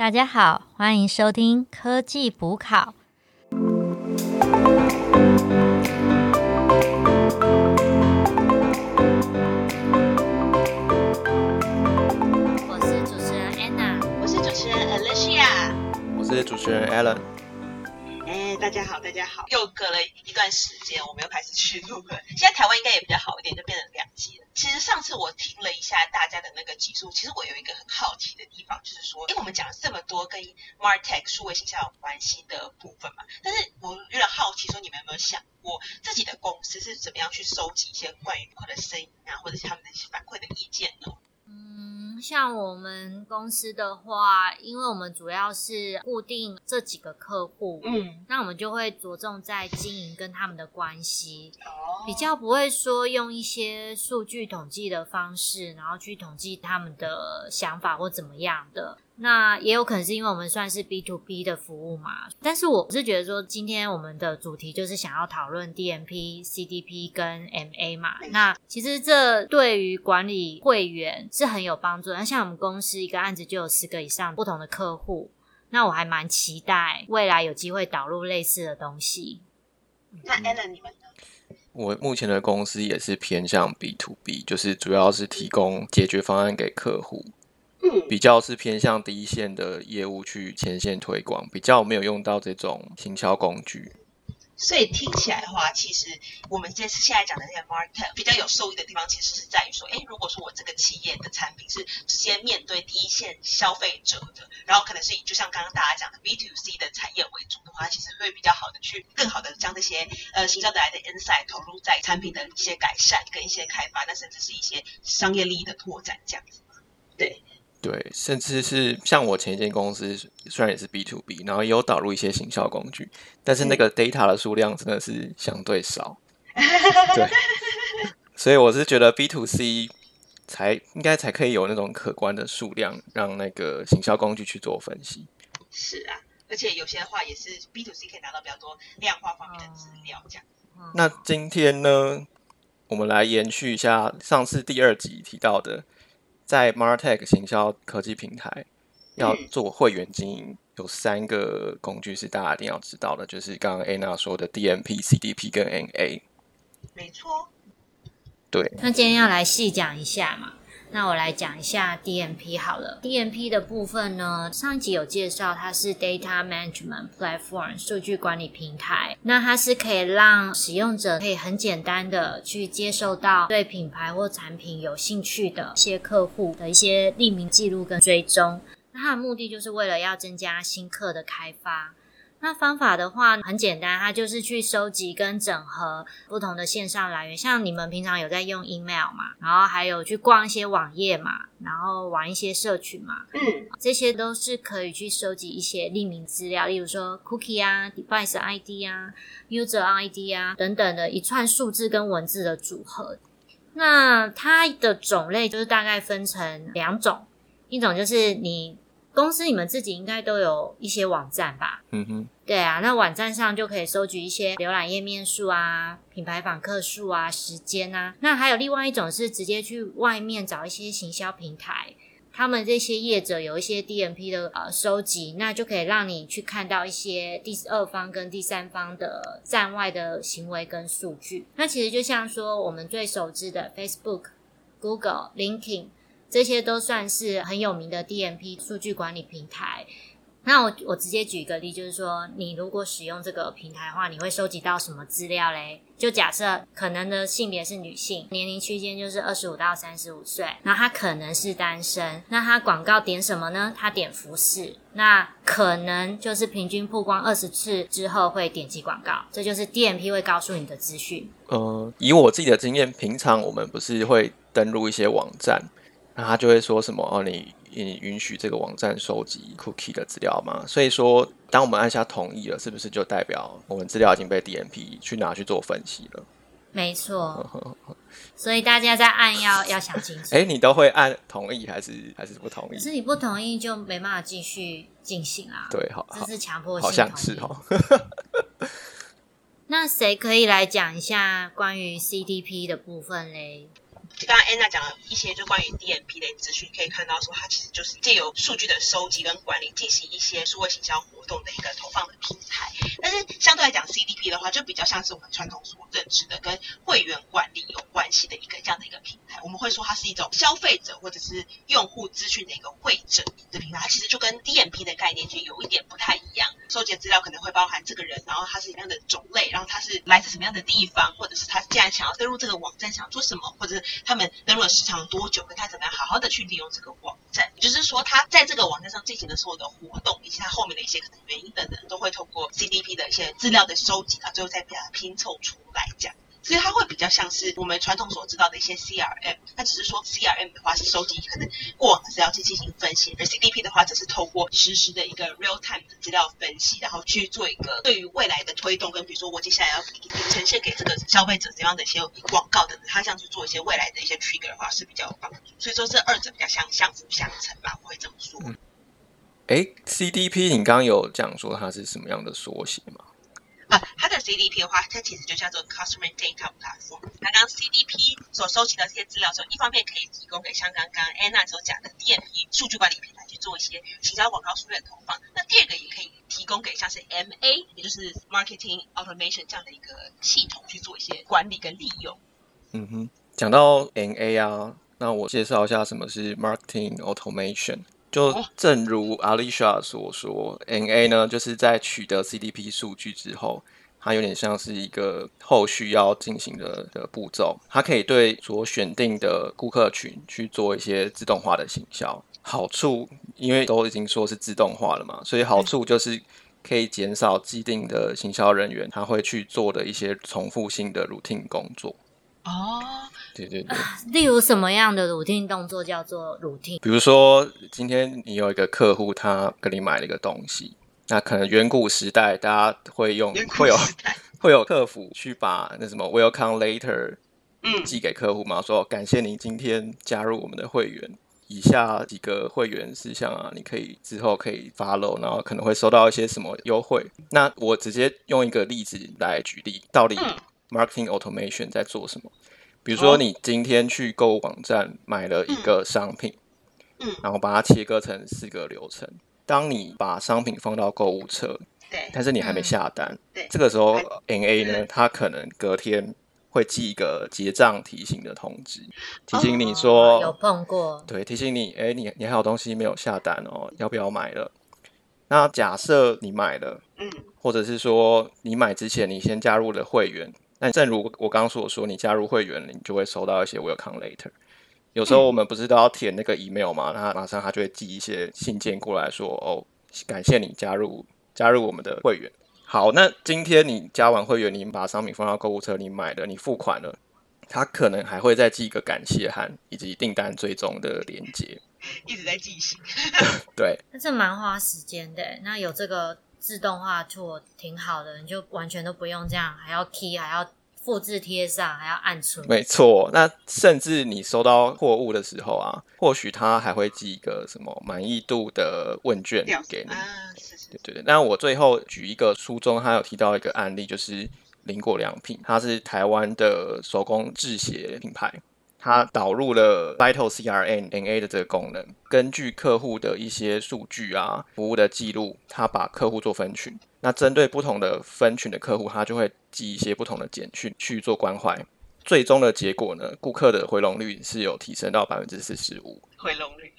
大家好，欢迎收听科技补考。我是主持人 Anna，我是主持人 Alicia。我是主持人 Alan。大家好，大家好！又隔了一段时间，我们又开始去录了。现在台湾应该也比较好一点，就变成两集了。其实上次我听了一下大家的那个集数，其实我有一个很好奇的地方，就是说，因为我们讲了这么多跟 Martech 数位形象有关系的部分嘛，但是我有点好奇，说你们有没有想过自己的公司是怎么样去收集一些关于顾客的声音啊，或者是他们的一些反馈的意见呢？嗯，像我们公司的话，因为我们主要是固定这几个客户，嗯，那我们就会着重在经营跟他们的关系，哦比较不会说用一些数据统计的方式，然后去统计他们的想法或怎么样的。那也有可能是因为我们算是 B to B 的服务嘛，但是我是觉得说，今天我们的主题就是想要讨论 DMP、CDP 跟 MA 嘛那其实这对于管理会员是很有帮助的。那像我们公司一个案子就有十个以上不同的客户，那我还蛮期待未来有机会导入类似的东西。那 Alan 你们呢？我目前的公司也是偏向 B to B，就是主要是提供解决方案给客户，嗯，比较是偏向第一线的业务去前线推广，比较没有用到这种行销工具。所以听起来的话，其实我们这次现在讲的那个 Martech 比较有受益的地方，其实是在于说，哎，如果说我这个企业的产品是直接面对第一线消费者的，然后可能是以就像刚刚大家讲的 B to C 的产业为主的话，其实会比较好的去更好的将这些呃行销得来的 insight 投入在产品的一些改善跟一些开发，那甚至是一些商业利益的拓展这样子。对，对，甚至是像我前一间公司，虽然也是 B to B，然后也有导入一些行销工具，但是那个 data 的数量真的是相对少。对，所以我是觉得 B to C 才应该才可以有那种可观的数量，让那个行销工具去做分析。是啊，而且有些的话也是 B to C 可以拿到比较多量化方面的资料这样。那今天呢，我们来延续一下上次第二集提到的，在 Martech 行销科技平台要做会员经营，有三个工具是大家一定要知道的，就是刚刚 Anna 说的 DMP、CDP 跟 NA。没错，对，那今天要来细讲一下嘛，那我来讲一下 DMP 好了。DMP 的部分呢，上一集有介绍，它是 Data Management Platform 数据管理平台。那它是可以让使用者可以很简单的去接受到对品牌或产品有兴趣的一些客户的一些匿名记录跟追踪。那它的目的就是为了要增加新客的开发。那方法的话很简单，它就是去收集跟整合不同的线上来源，像你们平常有在用 email 嘛，然后还有去逛一些网页嘛，然后玩一些社群嘛，嗯，这些都是可以去收集一些匿名资料，例如说 cookie 啊、device ID 啊、user ID 啊等等的一串数字跟文字的组合。那它的种类就是大概分成两种，一种就是你公司你们自己应该都有一些网站吧，嗯哼，对啊，那网站上就可以收集一些浏览页面数啊、品牌访客数啊、时间啊。那还有另外一种是直接去外面找一些行销平台，他们这些业者有一些 DMP 的呃收集，那就可以让你去看到一些第二方跟第三方的站外的行为跟数据。那其实就像说我们最熟知的 Facebook、Google、LinkedIn。这些都算是很有名的 DMP 数据管理平台。那我我直接举一个例，就是说，你如果使用这个平台的话，你会收集到什么资料嘞？就假设可能的性别是女性，年龄区间就是二十五到三十五岁，然后她可能是单身，那她广告点什么呢？她点服饰，那可能就是平均曝光二十次之后会点击广告，这就是 DMP 会告诉你的资讯。呃，以我自己的经验，平常我们不是会登录一些网站，那他就会说什么哦，你你允许这个网站收集 cookie 的资料吗？所以说，当我们按下同意了，是不是就代表我们资料已经被 DMP 去拿去做分析了？没错，所以大家在按要要想清楚。哎，你都会按同意还是还是不同意可？是你不同意就没办法继续进行啊。对，好好这是强迫性好像是哦。那谁可以来讲一下关于 CDP 的部分嘞？刚刚安娜讲了一些就关于 DMP 的资讯，可以看到说它其实就是借由数据的收集跟管理，进行一些数位行销活动的一个投放的平台。但是相对来讲，CDP 的话就比较像是我们传统所认知的跟会员管理有关系的一个这样的一个平台。我们会说它是一种消费者或者是用户资讯的一个会诊的平台，它其实就跟 DMP 的概念就有一点不太一样。收集的资料可能会包含这个人，然后他是什么样的种类，然后他是来自什么样的地方，或者是他既然想要登录这个网站，想做什么，或者是他们登录了时长多久，跟他怎么样好好的去利用这个网站。也就是说，他在这个网站上进行的所有的活动，以及他后面的一些可能原因等等，都会通过 CDP 的一些资料的收集啊，最后再把它拼凑出来这样。所以它会比较像是我们传统所知道的一些 CRM，它只是说 CRM 的话是收集可能过往的资料去进行分析，而 CDP 的话则是透过实时的一个 real time 的资料分析，然后去做一个对于未来的推动，跟比如说我接下来要呈现给这个消费者怎样的一些广告等等，它像去做一些未来的一些 trigger 的话是比较有帮助。所以说这二者比较相相辅相成吧，我会这么说。哎，CDP 你刚刚有讲说它是什么样的缩写吗？啊，它的 CDP 的话，它其实就叫做 Customer Data Platform。那刚 CDP 所收集的这些资料，说一方面可以提供给像刚刚 Anna 所讲的 DMP 数据管理平台去做一些行销广告数据的投放。那第二个也可以提供给像是 MA，也就是 Marketing Automation 这样的一个系统去做一些管理跟利用。嗯哼，讲到 MA 啊，那我介绍一下什么是 Marketing Automation。就正如 Alicia 所说，NA 呢，就是在取得 CDP 数据之后，它有点像是一个后续要进行的的步骤。它可以对所选定的顾客群去做一些自动化的行销。好处，因为都已经说是自动化了嘛，所以好处就是可以减少既定的行销人员他会去做的一些重复性的 routine 工作。哦，对对对，例如什么样的 routine 动作叫做 routine？比如说，今天你有一个客户，他跟你买了一个东西，那可能远古时代大家会用，会有 会有客服去把那什么 welcome later 嗯寄给客户嘛，说感谢您今天加入我们的会员，以下几个会员事项啊，你可以之后可以 follow，然后可能会收到一些什么优惠。那我直接用一个例子来举例，到底。Marketing automation 在做什么？比如说，你今天去购物网站买了一个商品，嗯，然后把它切割成四个流程。当你把商品放到购物车，对，但是你还没下单，对，这个时候 NA 呢，它可能隔天会寄一个结账提醒的通知，提醒你说有碰过，对，提醒你，哎，你你还有东西没有下单哦，要不要买了？那假设你买了，嗯，或者是说你买之前你先加入了会员。那正如我刚刚所说，你加入会员，你就会收到一些 welcome later。有时候我们不是都要填那个 email 嘛？那马上他就会寄一些信件过来说：“哦，感谢你加入加入我们的会员。”好，那今天你加完会员，你把商品放到购物车，你买了，你付款了，他可能还会再寄一个感谢函以及订单追踪的链接，一直在进行。对，那这蛮花时间的。那有这个。自动化做挺好的，你就完全都不用这样，还要 key，还要复制贴上，还要按出。没错，那甚至你收到货物的时候啊，或许他还会寄一个什么满意度的问卷给你。啊，是是。对对对。那我最后举一个书中，他有提到一个案例，就是林果良品，它是台湾的手工制鞋品牌。它导入了 Vital CRM NA 的这个功能，根据客户的一些数据啊、服务的记录，它把客户做分群。那针对不同的分群的客户，它就会寄一些不同的简讯去做关怀。最终的结果呢，顾客的回笼率是有提升到百分之四十五。回笼率。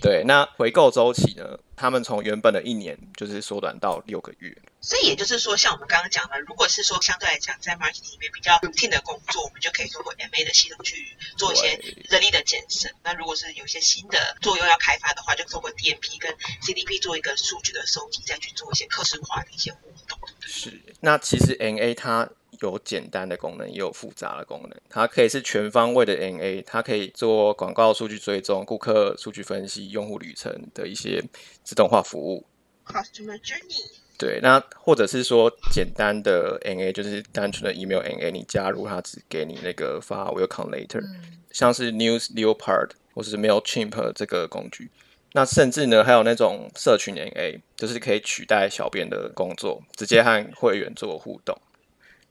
对，那回购周期呢？他们从原本的一年就是缩短到六个月。所以也就是说，像我们刚刚讲的，如果是说相对来讲，在 marketing 里面比较 routine 的工作，我们就可以通过 MA 的系统去做一些人力的减省。那如果是有一些新的作用要开发的话，就通过 DMP 跟 CDP 做一个数据的收集，再去做一些可视化的一些活动。是，那其实 NA 它。有简单的功能，也有复杂的功能。它可以是全方位的 NA，它可以做广告数据追踪、顾客数据分析、用户旅程的一些自动化服务。Customer journey。对，那或者是说简单的 NA，就是单纯的 email NA，你加入它只给你那个发 welcome later，像是 News Leopard 或是 Mailchimp 这个工具。那甚至呢，还有那种社群 NA，就是可以取代小编的工作，直接和会员做互动。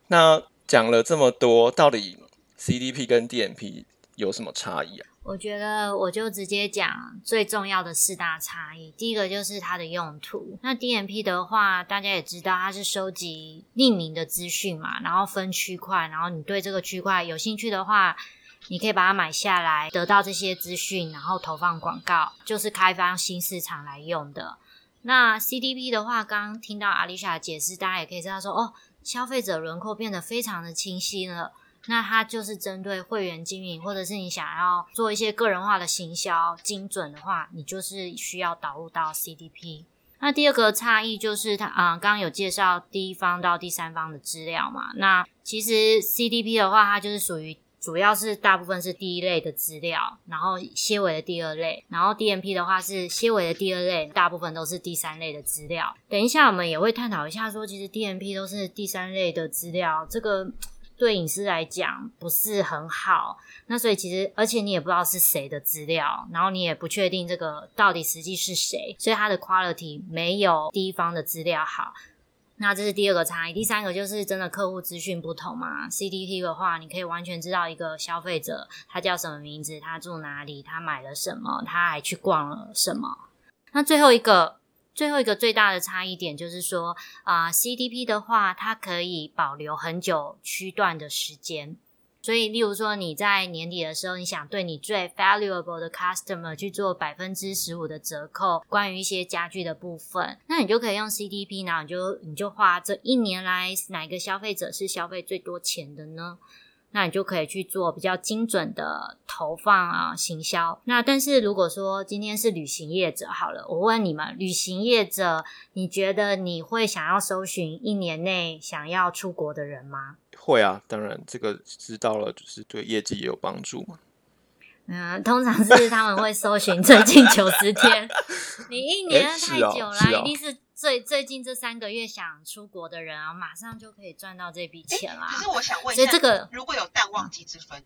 那讲了这么多，到底 CDP 跟 DMP 有什么差异啊？我觉得我就直接讲最重要的四大差异。第一个就是它的用途。那 DMP 的话，大家也知道，它是收集匿名的资讯嘛，然后分区块，然后你对这个区块有兴趣的话，你可以把它买下来，得到这些资讯，然后投放广告，就是开发新市场来用的。那 CDP 的话，刚刚听到阿丽莎的解释，大家也可以知道说，哦，消费者轮廓变得非常的清晰了。那它就是针对会员经营，或者是你想要做一些个人化的行销精准的话，你就是需要导入到 CDP。那第二个差异就是它啊，刚刚有介绍第一方到第三方的资料嘛。那其实 CDP 的话，它就是属于主要是大部分是第一类的资料，然后纤维的第二类，然后 DMP 的话是纤维的第二类，大部分都是第三类的资料。等一下我们也会探讨一下，说其实 DMP 都是第三类的资料，这个。对隐私来讲不是很好，那所以其实，而且你也不知道是谁的资料，然后你也不确定这个到底实际是谁，所以它的 quality 没有第一方的资料好。那这是第二个差异。第三个就是真的客户资讯不同嘛 CDP 的话，你可以完全知道一个消费者他叫什么名字，他住哪里，他买了什么，他还去逛了什么。那最后一个。最后一个最大的差异点就是说，啊，CDP 的话，它可以保留很久区段的时间。所以，例如说你在年底的时候，你想对你最 valuable 的 customer 去做百分之十五的折扣，关于一些家具的部分，那你就可以用 CDP，然后你就你就花这一年来哪个消费者是消费最多钱的呢？那你就可以去做比较精准的投放啊，行销。那但是如果说今天是旅行业者，好了，我问你们，旅行业者，你觉得你会想要搜寻一年内想要出国的人吗？会啊，当然这个知道了，就是对业绩也有帮助嘛。嗯，通常是他们会搜寻最近九十天，你一年太久了，一定是。最最近这三个月想出国的人啊，马上就可以赚到这笔钱啦。可是我想问一下，这个如果有淡旺季之分，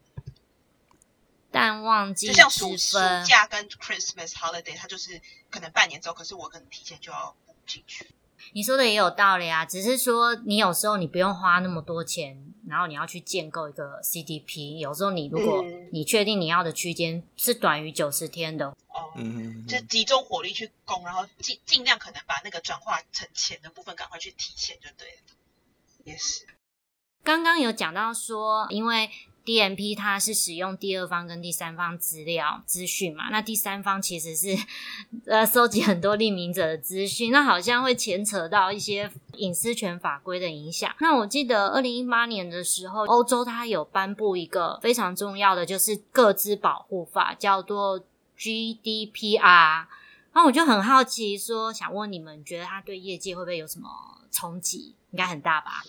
淡旺季就像暑暑假跟 Christmas holiday，它就是可能半年之后，可是我可能提前就要补进去。你说的也有道理啊，只是说你有时候你不用花那么多钱，然后你要去建构一个 CDP。有时候你如果你确定你要的区间是短于九十天的，哦，就集中火力去攻，然后尽尽量可能把那个转化成钱的部分赶快去提现就对了。也是，刚刚有讲到说，因为。DMP 它是使用第二方跟第三方资料资讯嘛？那第三方其实是 呃收集很多匿名者的资讯，那好像会牵扯到一些隐私权法规的影响。那我记得二零一八年的时候，欧洲它有颁布一个非常重要的就是个资保护法，叫做 GDPR。那我就很好奇，说想问你们，觉得它对业界会不会有什么冲击？应该很大吧？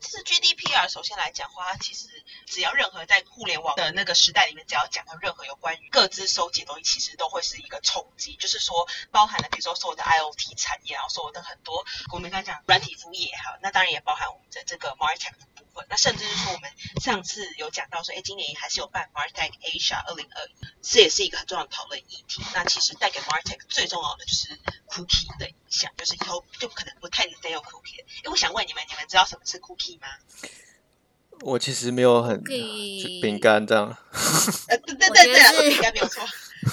其实 GDPR 首先来讲的话，其实只要任何在互联网的那个时代里面，只要讲到任何有关于各自收集的东西，其实都会是一个冲击。就是说，包含了比如说所有的 IOT 产业啊，所有的很多我们刚才讲软体服务业哈，那当然也包含我们的这个 Martech 那甚至是说，我们上次有讲到说，哎，今年还是有办 Martech Asia 二零二一，这也是一个很重要的讨论议题。那其实带给 Martech 最重要的就是 Cookie 的影响，就是以后就可能不太再用 Cookie。哎，我想问你们，你们知道什么是 Cookie？吗？我其实没有很饼干这样。呃，对对对对，饼干没有错。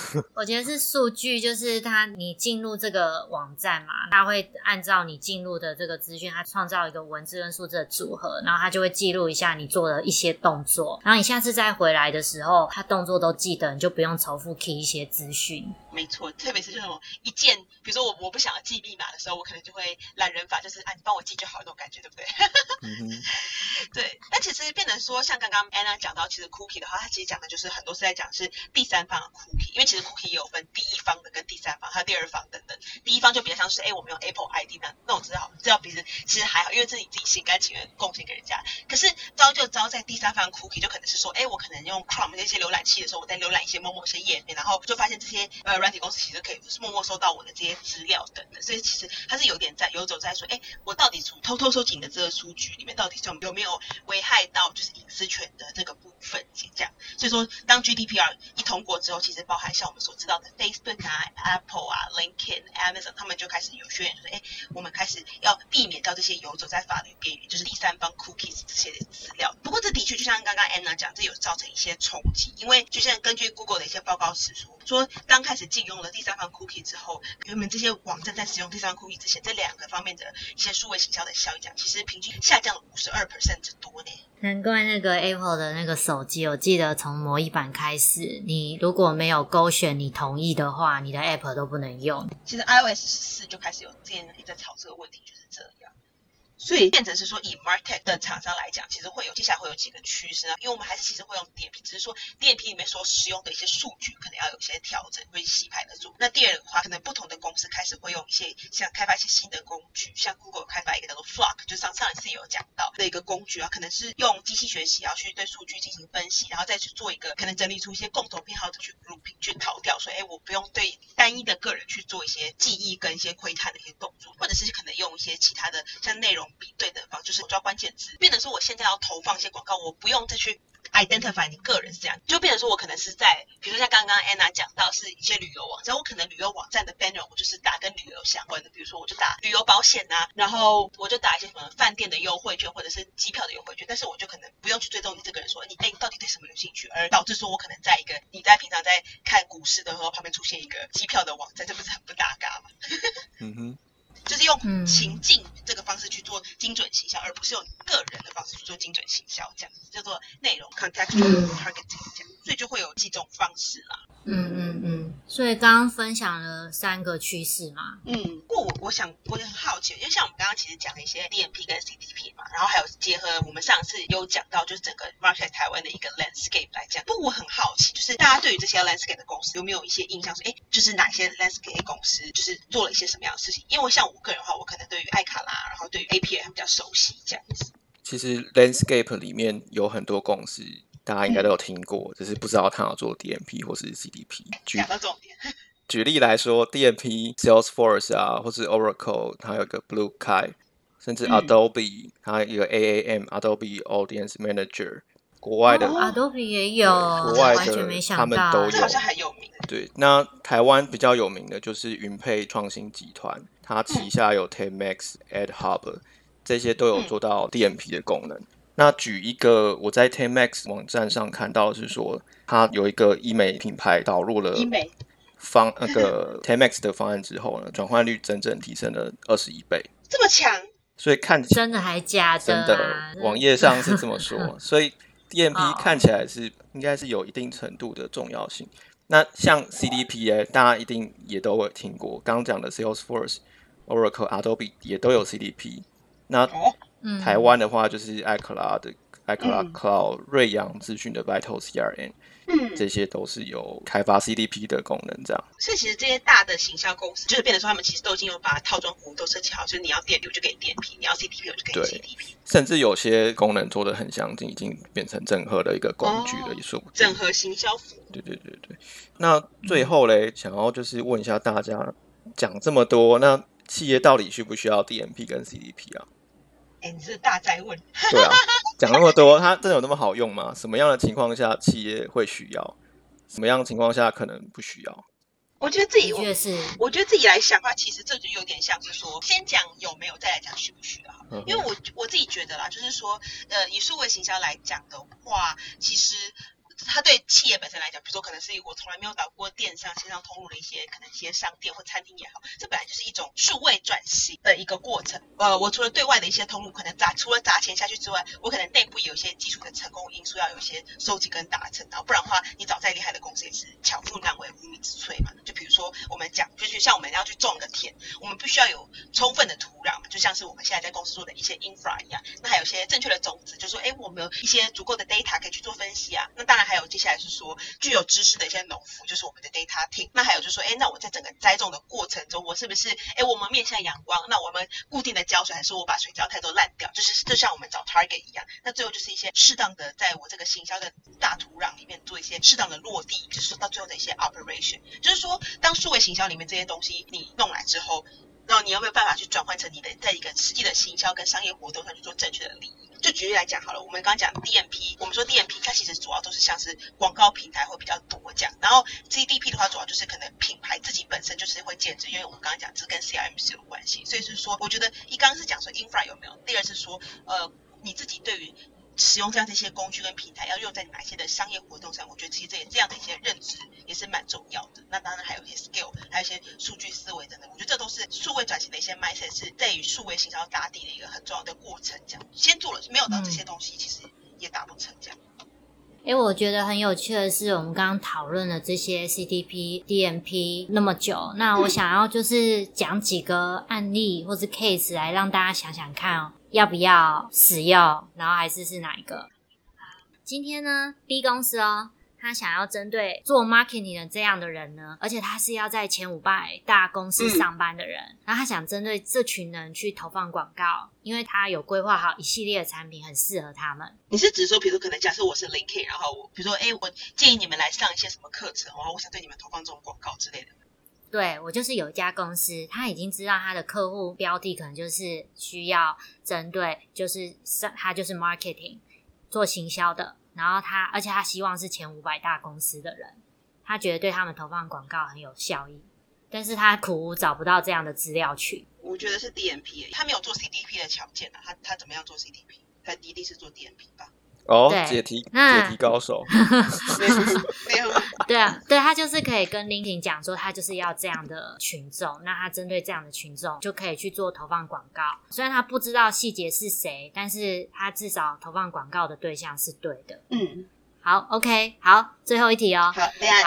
我觉得是数据，就是它你进入这个网站嘛，它会按照你进入的这个资讯，它创造一个文字跟数字的组合，然后它就会记录一下你做的一些动作，然后你下次再回来的时候，它动作都记得，你就不用重复 key 一些资讯。没错，特别是这种一键，比如说我我不想要记密码的时候，我可能就会懒人法，就是啊你帮我记就好那种感觉，对不对？对。但其实变成说，像刚刚 Anna 讲到，其实 cookie 的话，它其实讲的就是很多是在讲是第三方的 cookie。因为其实 cookie 有分第一方的跟第三方，还有第二方等等。第一方就比较像是，哎，我们用 Apple ID 那那种资料，资料比人其实还好，因为是你自己心甘情愿贡献给人家。可是招就招在第三方 cookie，就可能是说，哎，我可能用 Chrome 那些浏览器的时候，我在浏览一些某某些页面，然后就发现这些呃软体公司其实可以是默默收到我的这些资料等等。所以其实它是有点在游走在说，哎，我到底从偷偷收集你的这个数据里面，到底就有没有危害到就是隐私权的这个部分这样。所以说，当 GDPR 一通过之后，其实包含像我们所知道的。Facebook 啊，Apple 啊，LinkedIn、Amazon。他们就开始有宣言说，哎，我们开始要避免掉这些游走在法律边缘，就是第三方 cookies 这些资料。不过这的确就像刚刚 Anna 讲，这有造成一些冲击，因为就像根据 Google 的一些报告指出，说当开始禁用了第三方 cookie 之后，原本这些网站在使用第三方 cookie 之前，这两个方面的一些数位行销的效益讲，其实平均下降了五十二 percent 之多呢。难怪那个 Apple 的那个手机，我记得从模拟版开始，你如果没有购勾选你同意的话，你的 App 都不能用。其实 iOS 十四就开始有之前也在吵这个问题，就是这样。所以变成是说，以 Martech 的厂商来讲，其实会有接下来会有几个趋势啊，因为我们还是其实会用 DMP，只是说 DMP 里面所使用的一些数据可能要有一些调整，会洗牌的做。那第二的话，可能不同的公司开始会用一些像开发一些新的工具，像 Google 开发一个叫做 Flock，就上上一次有讲到的一个工具啊，可能是用机器学习要去对数据进行分析，然后再去做一个可能整理出一些共同偏好的去鲁品去逃掉，说哎，我不用对单一的个人去做一些记忆跟一些窥探的一些动作，或者是可能用一些其他的像内容比对的方，就是我抓关键字，变成说我现在要投放一些广告，我不用再去 identify 你个人是这样，就变成说我可能是在，比如说像刚刚 Anna 讲到是一些旅游网站，我可能旅游网站的 banner 我就是打跟旅游相关的，比如说我就打旅游保险呐、然后我就打一些什么饭店的优惠券或者是机票的优惠券，但是我就可能不用去追踪你这个人说你哎你到底对什么有兴趣，而导致说我可能在一个你在平常在看股市的时候旁边出现一个机票的网站，这不是很不搭嘎吗？嗯哼，就是用嗯情境这个方式去做精准行销，而不是用个人的方式去做精准行销，这样子叫做内容 contextual targeting 这样，所以就会有几种方式啦。嗯嗯嗯。所以刚刚分享了三个趋势嘛，嗯，不过我我想我也很好奇，因为像我们刚刚其实讲了一些 DMP 跟 CDP 嘛，然后还有结合我们上次有讲到就是整个 market 台湾的一个 landscape 来讲，不过我很好奇，就是大家对于这些 landscape 的公司有没有一些印象说，哎，就是哪些 landscape 公司就是做了一些什么样的事情？因为像我个人的话，我可能对于艾卡拉，然后对于 APA 还比较熟悉这样子。其实 Landscape 里面有很多公司，大家应该都有听过，只是不知道他有做 DMP 或是 CDP。举讲到重点，举例来说，DMP、Salesforce 啊，或是 Oracle，它有一个 Blue Sky，甚至嗯 Adobe，它有一个 AAM Adobe Audience Manager。国外的、哦，Adobe 也有，国外的他们，都有这好像很有名。对，那台湾比较有名的就是云配创新集团，它旗下有 TeMax、AdHub，这些都有做到 DMP 的功能。那举一个我在 Temex 网站上看到的是说，它有一个医美品牌导入了医美。方那个 Temex 的方案之后呢，转换率整整提升了二十一倍，这么强，所以看起真的还假的、真啊？的网页上是这么说，所以 DMP 哦。看起来是应该是有一定程度的重要性。那像 CDP 哎，大家一定也都有听过，刚刚讲的 Salesforce、Oracle、Adobe 也都有 CDP。那哦，嗯台湾的话就是艾克拉的艾克拉嗯 Cloud、瑞阳资讯的 Vital CRM，嗯，这些都是有开发 CDP 的功能。这样，所以其实这些大的行销公司，就是变得说他们其实都已经有把套装服务都设计好，就是你要电 P 我就给你点 P，你要 CDP 我就给你 CDP，甚至有些功能做的很相近，已经变成整合的一个工具了，哦也说不定。整合行销服务。对对对对，那最后嘞，想要就是问一下大家，讲这么多，那企业到底需不需要 DMP 跟 CDP 啊？哎，你是大灾问，对啊，讲那么多，它真的有那么好用吗？什么样的情况下企业会需要？什么样的情况下可能不需要？我觉得自己我的确是，我觉得自己来想的话，其实这就有点像是说，先讲有没有，再来讲需不需要。嗯因为我我自己觉得啦，就是说，呃，以数位行销来讲的话，其实它对企业本身来讲，比如说可能是我从来没有导过电商、线上通路的一些可能一些商店或餐厅也好，这本来就是一种数位转型的一个过程。呃，我除了对外的一些通路可能砸除了砸钱下去之外，我可能内部有一些基础的成功因素要有一些收集跟达成，然后不然的话，你找再厉害的公司也是巧妇难为无米之炊嘛。就比如说我们讲，就是像我们要去种个田，我们必须要有充分的土壤嘛，就像是我们现在在公司做的一些 infra 一样。那还有一些正确的种子，就是说，哎，我们有一些足够的 data 可以去做分析啊。那当然还有接下来是说具有知识的一些农夫，就是我们的 data team。那还有就是说，哎，那我在整个栽种的过程中，我是不是，哎，我们面向阳光，那我们固定的浇水，还是我把水浇太多烂掉？就是就像我们找 target 一样。那最后就是一些适当的，在我这个行销的大土壤里面做一些适当的落地，就是说到最后的一些 operation。就是说，当数位行销里面这些东西你弄来之后，然后你有没有办法去转换成你的在一个实际的行销跟商业活动上去做正确的利益？就举例来讲好了，我们刚刚讲 DMP，我们说 DMP 它其实主要都是像是广告平台会比较多这样，然后 GDP 的话主要就是可能品牌自己本身就是会建制，因为我们刚刚讲这跟 CRM 是有关系，所以是说我觉得一刚是讲说 infra 有没有，第二是说呃你自己对于使用这样的一些工具跟平台要用在哪些的商业活动上，我觉得其实这也这样的一些认知也是蛮重要的。那当然还有一些 skill，还有一些数据思维等等，我觉得这都是数位转型的一些 mindset，是在于数位行销打底的一个很重要的过程。这样先做了，没有到这些东西，其实也达不成这样。哎，我觉得很有趣的是，我们刚刚讨论了这些 CTP、DMP 那么久，那我想要就是讲几个案例或是 case 来让大家想想看哦。要不要使用？然后还是是哪一个？今天呢，B 公司哦，他想要针对做 marketing 的这样的人呢，而且他是要在前五百大公司上班的人，然后他想针对这群人去投放广告，因为他有规划好一系列的产品，很适合他们。你是指说，比如说，可能假设我是 LinkedIn，然后我比如说，哎，我建议你们来上一些什么课程，然后我想对你们投放这种广告之类的。对我就是有一家公司，他已经知道他的客户标的可能就是需要针对，就是上他就是 marketing 做行销的，然后他而且他希望是前五百大公司的人，他觉得对他们投放广告很有效益，但是他苦找不到这样的资料去。我觉得是 DMP，他没有做 CDP 的条件啊，他他怎么样做 CDP？他一定是做 DMP 吧。哦，解题解题高手，没有，对啊，对他就是可以跟 LinkedIn 讲说，他就是要这样的群众，那他针对这样的群众就可以去做投放广告。虽然他不知道细节是谁，但是他至少投放广告的对象是对的。嗯。好 OK，好，最后一题哦。好，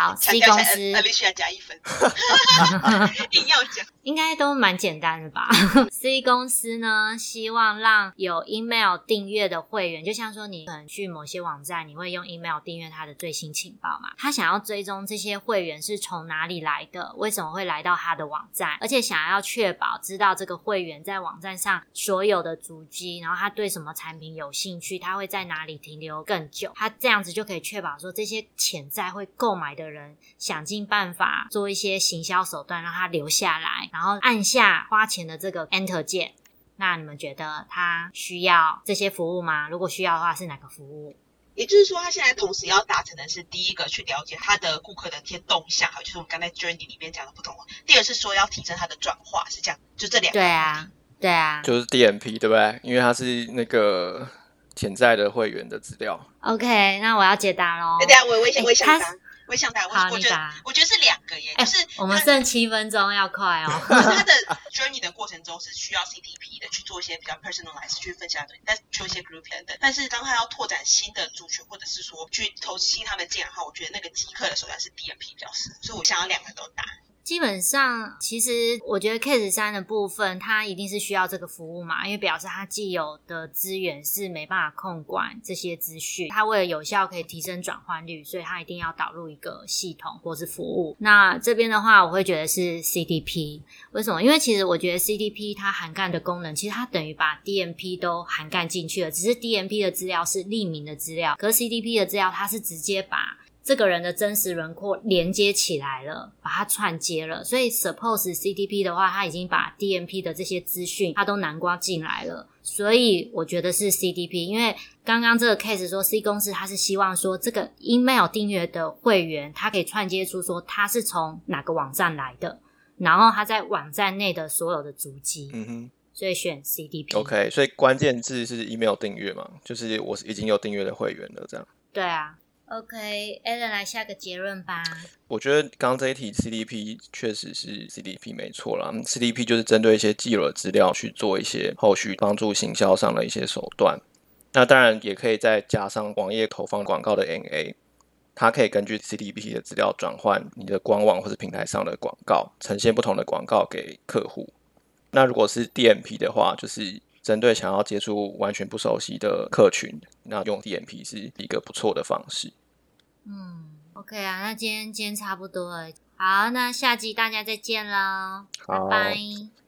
好，C 公司，Alicia 加一分，硬要讲，应该都蛮简单的吧？C 公司呢，希望让有 email 订阅的会员，就像说你可能去某些网站，你会用 email 订阅他的最新情报嘛？他想要追踪这些会员是从哪里来的，为什么会来到他的网站，而且想要确保知道这个会员在网站上所有的足迹，然后他对什么产品有兴趣，他会在哪里停留更久，他这样子就可以。可以确保说这些潜在会购买的人，想尽办法做一些行销手段，让他留下来，然后按下花钱的这个 Enter 键。那你们觉得他需要这些服务吗？如果需要的话，是哪个服务？也就是说，他现在同时要达成的是第一个去了解他的顾客的一些动向，还有就是我们刚才 Journey 里面讲的不同。第二是说要提升他的转化，是这样，就这两个。对啊，对啊，就是 DMP 对不对？因为他是那个。潜在的会员的资料。OK，那我要解答喽。对啊，我我想我想答，我想答。好，我觉得我觉得是两个耶，就是我们剩七分钟，要快哦。他的 journey 的过程中是需要 CDP 的，去做一些比较 personalized 去分享的，但做一些 group 等等。但是当他要拓展新的族群，或者是说去投吸他们进来的话，我觉得那个即刻的手段是 DMP 比较适合，所以我想要两个都打。基本上，其实我觉得 Case 三的部分，它一定是需要这个服务嘛，因为表示它既有的资源是没办法控管这些资讯，它为了有效可以提升转换率，所以它一定要导入一个系统或是服务。那这边的话，我会觉得是 CDP，为什么？因为其实我觉得 CDP 它涵盖的功能，其实它等于把 DMP 都涵盖进去了，只是 DMP 的资料是匿名的资料，可是 CDP 的资料它是直接把。这个人的真实轮廓连接起来了，把它串接了，所以 suppose CDP 的话，它已经把 DMP 的这些资讯，它都南瓜进来了，所以我觉得是 CDP。因为刚刚这个 case 说 C 公司，它是希望说这个 email 订阅的会员，它可以串接出说他是从哪个网站来的，然后他在网站内的所有的足迹，嗯哼，所以选 CDP。OK，所以关键字是 email 订阅嘛，就是我是已经有订阅的会员了，这样。对啊。OK，Allen 来下个结论吧。我觉得刚刚这一题 CDP 确实是 CDP 没错啦。CDP 就是针对一些既有的资料去做一些后续帮助行销上的一些手段。那当然也可以再加上网页投放广告的 NA，它可以根据 CDP 的资料转换你的官网或是平台上的广告，呈现不同的广告给客户。那如果是 DMP 的话，就是针对想要接触完全不熟悉的客群，那用 DMP 是一个不错的方式。嗯，OK 啊，那今天今天差不多了，好，那下集大家再见喽，拜拜。